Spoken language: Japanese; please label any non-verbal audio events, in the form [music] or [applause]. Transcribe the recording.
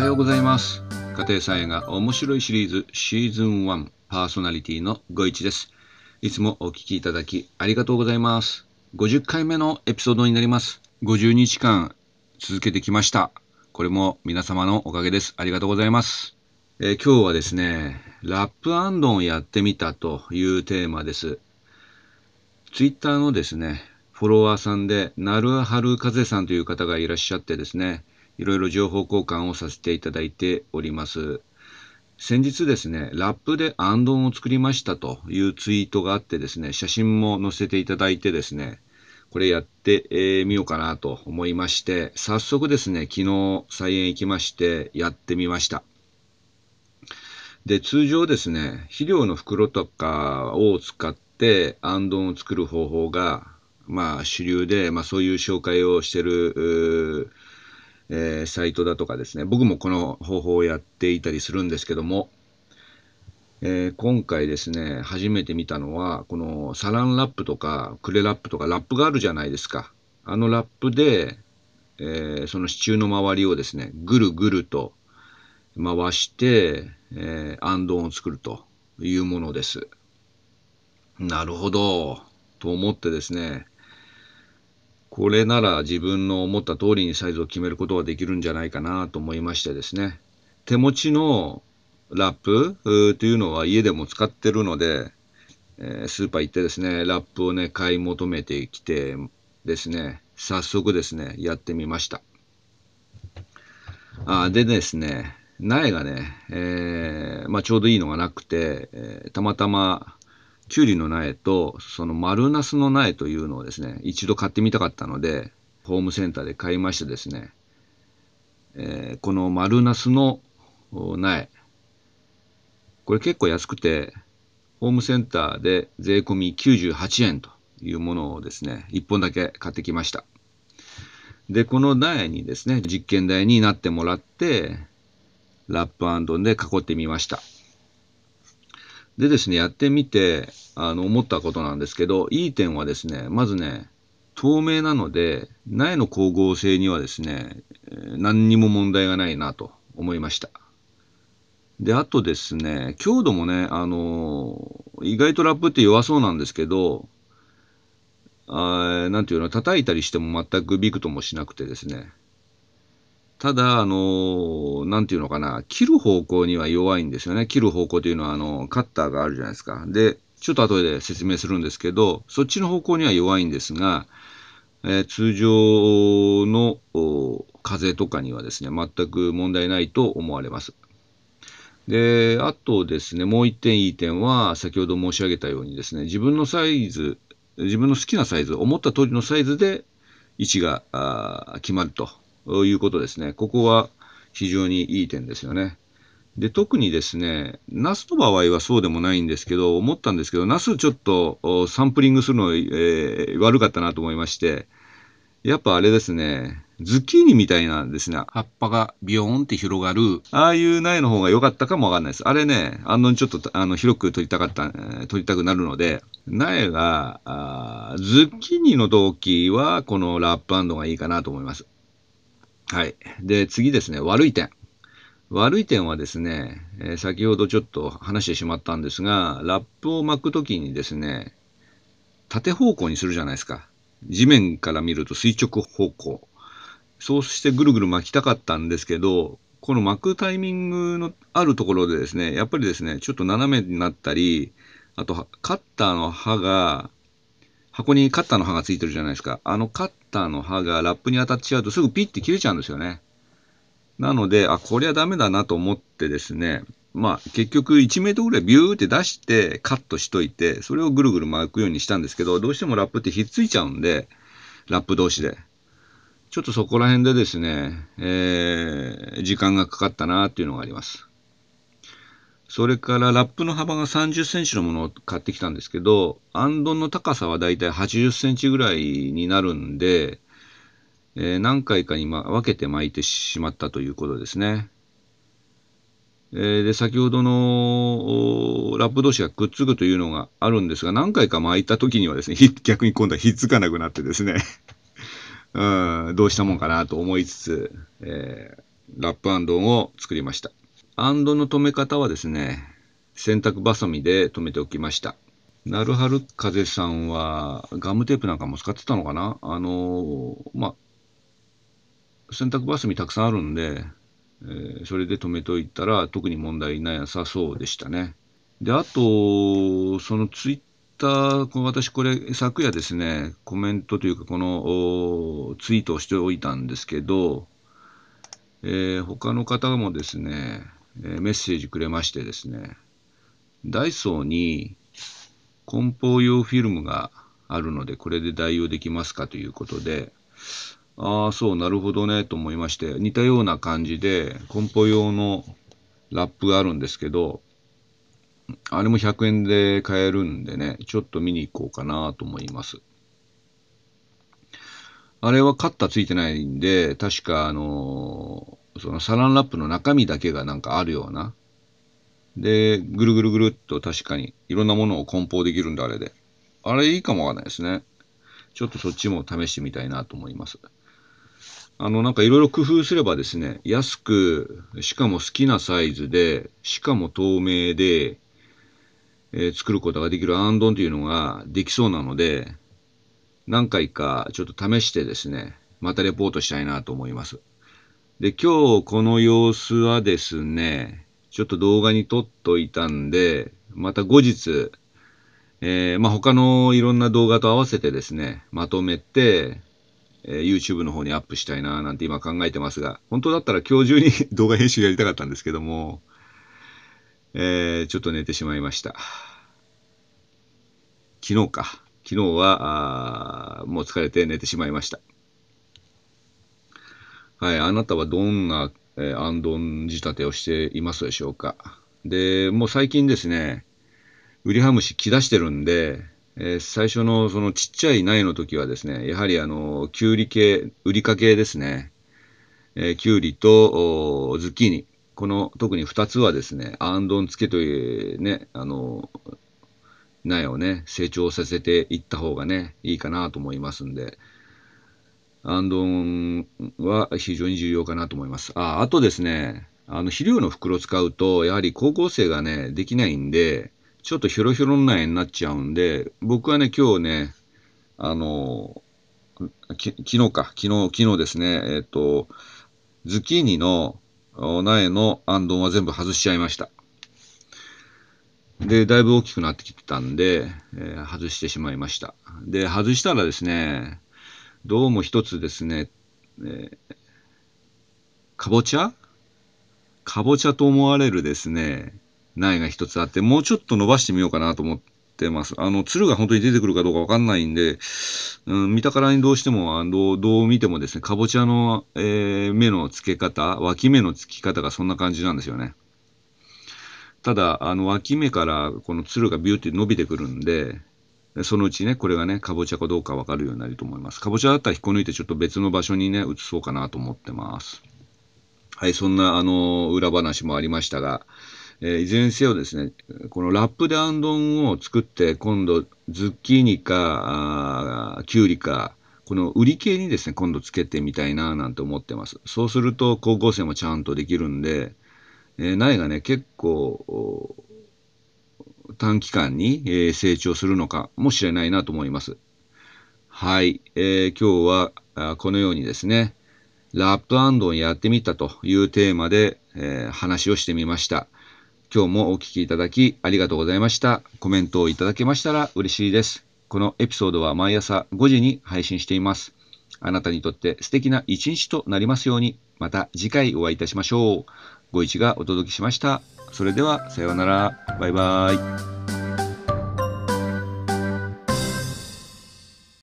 はようございます。家庭菜園が面白いシリーズシーズン1パーソナリティのご一です。いつもお聞きいただきありがとうございます。50回目のエピソードになります。50日間続けてきました。これも皆様のおかげです。ありがとうございます。えー、今日はですね、ラップアンドンやってみたというテーマです。ツイッターのですね、フォロワーさんで、なるはるかぜさんという方がいらっしゃってですね、いろいろ情報交換をさせていただいております。先日ですね、ラップでアンドンを作りましたというツイートがあってですね、写真も載せていただいてですね、これやってみ、ようかなと思いまして、早速ですね、昨日菜園行きましてやってみました。で、通常ですね、肥料の袋とかを使って、あんどんを作る方法が、まあ、主流で、まあ、そういう紹介をしてる、えー、サイトだとかですね、僕もこの方法をやっていたりするんですけども、えー、今回ですね、初めて見たのは、このサランラップとかクレラップとかラップがあるじゃないですか。あのラップで、えー、その支柱の周りをですね、ぐるぐると回して、えー、アンドンを作るというものです。なるほど。と思ってですね、これなら自分の思った通りにサイズを決めることができるんじゃないかなと思いましてですね、手持ちのラップというのは家でも使ってるので、え、スーパー行ってですね、ラップをね、買い求めてきてですね、早速ですね、やってみました。あでですね、苗がね、えー、まあ、ちょうどいいのがなくて、えー、たまたま、きゅうりの苗と、その丸ナスの苗というのをですね、一度買ってみたかったので、ホームセンターで買いましてですね、えー、この丸ナスの苗、これ結構安くて、ホームセンターで税込み98円というものをですね、1本だけ買ってきました。で、この苗にですね、実験台になってもらって、ラップアンドンで囲ってみました。でですね、やってみて、あの、思ったことなんですけど、いい点はですね、まずね、透明なので、苗の光合成にはですね、何にも問題がないなと思いました。で、あとですね、強度もね、あの意外とラップって弱そうなんですけど、あなんていうの、叩いたりしても全くビクともしなくてですね、ただ、あの、なんていうのかな、切る方向には弱いんですよね。切る方向というのは、あの、カッターがあるじゃないですか。で、ちょっと後で説明するんですけど、そっちの方向には弱いんですが、えー、通常の風とかにはですね、全く問題ないと思われます。で、あとですね、もう一点いい点は、先ほど申し上げたようにですね、自分のサイズ、自分の好きなサイズ、思った通りのサイズで位置が決まるということですね。ここは非常にいい点ですよね。で、特にですね、ナスの場合はそうでもないんですけど、思ったんですけど、ナスちょっとサンプリングするの、えー、悪かったなと思いまして、やっぱあれですね、ズッキーニみたいなですね、葉っぱがビヨーンって広がる、ああいう苗の方が良かったかもわかんないです。あれね、あのちょっとあの広く取りたかった、取りたくなるので、苗が、あズッキーニの動機はこのラップがいいかなと思います。はい。で、次ですね、悪い点。悪い点はですね、えー、先ほどちょっと話してしまったんですが、ラップを巻くときにですね、縦方向にするじゃないですか。地面から見ると垂直方向。そうしてぐるぐる巻きたかったんですけど、この巻くタイミングのあるところでですね、やっぱりですね、ちょっと斜めになったり、あと、カッターの刃が箱にカッターの刃がついてるじゃないですか。あのカッターの刃がラップに当たっちゃうとすぐピッて切れちゃうんですよね。なので、あ、これはダメだなと思ってですね、まあ結局1メートルぐらいビューって出してカットしといて、それをぐるぐる巻くようにしたんですけど、どうしてもラップってひっついちゃうんで、ラップ同士で。ちょっとそこら辺でですね、えー、時間がかかったなっていうのがあります。それからラップの幅が30センチのものを買ってきたんですけど、アンドンの高さはだいたい80センチぐらいになるんで、えー、何回かに、ま、分けて巻いてしまったということですね。えー、で、先ほどのラップ同士がくっつくというのがあるんですが、何回か巻いた時にはですね、[laughs] 逆に今度はひっつかなくなってですね、[laughs] うん、どうしたもんかなと思いつつ、えーラップアンドンを作りました。アンドの留め方はですね、洗濯バサミで留めておきました。なるはる風さんはガムテープなんかも使ってたのかな？あのまあ、洗濯バサミたくさんあるんで、えー、それで留めといたら特に問題なさそうでしたね。で、あと、そのツイッター、私これ昨夜ですね、コメントというかこのツイートをしておいたんですけど、えー、他の方もですね、えー、メッセージくれましてですね、ダイソーに梱包用フィルムがあるので、これで代用できますかということで、ああ、そう、なるほどね、と思いまして、似たような感じで、梱包用のラップがあるんですけど、あれも100円で買えるんでね、ちょっと見に行こうかなと思います。あれはカッターついてないんで、確かあの、そのサランラップの中身だけがなんかあるような、で、ぐるぐるぐるっと確かにいろんなものを梱包できるんだ、あれで。あれいいかもわかんないですね。ちょっとそっちも試してみたいなと思います。あの、なんかいろいろ工夫すればですね、安く、しかも好きなサイズで、しかも透明で、えー、作ることができるアンドンというのができそうなので、何回かちょっと試してですね、またレポートしたいなと思います。で、今日この様子はですね、ちょっと動画に撮っといたんで、また後日、えー、まあ、他のいろんな動画と合わせてですね、まとめて、えー、YouTube の方にアップしたいななんて今考えてますが、本当だったら今日中に [laughs] 動画編集やりたかったんですけども、えー、ちょっと寝てしまいました。昨日か。昨日は、あもう疲れて寝てしまいました。はい、あなたはどんなえー、アンドン仕立てをしていますでしょうか？で、もう最近ですね、ウリハムシ来だしてるんで、えー、最初のそのちっちゃい苗の時はですね、やはりあの、キュウリ系、ウリ科系ですね、えー、キュウリとズッキーニ、この特に2つはですね、アンドン付けというね、あの、苗をね、成長させていった方がね、いいかなと思いますんで、アンドンは非常に重要かなと思います。あ、あとですね、あの肥料の袋使うと、やはり高校生がね、できないんで、ちょっとひょろひょろな絵になっちゃうんで、僕はね、今日ね、あの、き昨日か、昨日、昨日ですね、えっ、と、ズッキーニの苗のアンドンは全部外しちゃいました。で、だいぶ大きくなってきてたんで、えー、外してしまいました。で、外したらですね、どうも一つですね、えー、かぼちゃ？かぼちゃと思われるですね、苗が一つあって、もうちょっと伸ばしてみようかなと思ってます。あの、つるが本当に出てくるかどうかわかんないんで、うん、見たからにどうしても、あのどう見てもですね、かぼちゃの、えー、目の付け方、脇芽の付き方がそんな感じなんですよね。ただ、あの、脇芽からこのつるがビューって伸びてくるんで、そのうちね、これがね、かぼちゃかどうかわかるようになると思います。かぼちゃだったら引っこ抜いてちょっと別の場所にね、移そうかなと思ってます。はい、そんな、あの、裏話もありましたが、えー、いずれにせよですね、このラップでアンドンを作って、今度、ズッキーニか、あキュウリか、この売り系にですね、今度つけてみたいななんて思ってます。そうすると、高校生もちゃんとできるんで、えー、苗がね、結構、短期間に、えー、成長するのかもしれないなと思います。はい、えー、今日はこのようにですね、ラップアンドンやってみたというテーマで、えー、話をしてみました。今日もお聴きいただきありがとうございました。コメントをいただけましたら嬉しいです。このエピソードは毎朝5時に配信しています。あなたにとって素敵な一日となりますように、また次回お会いいたしましょう。ご一がお届けしました。それでは、さようなら。バイバイ。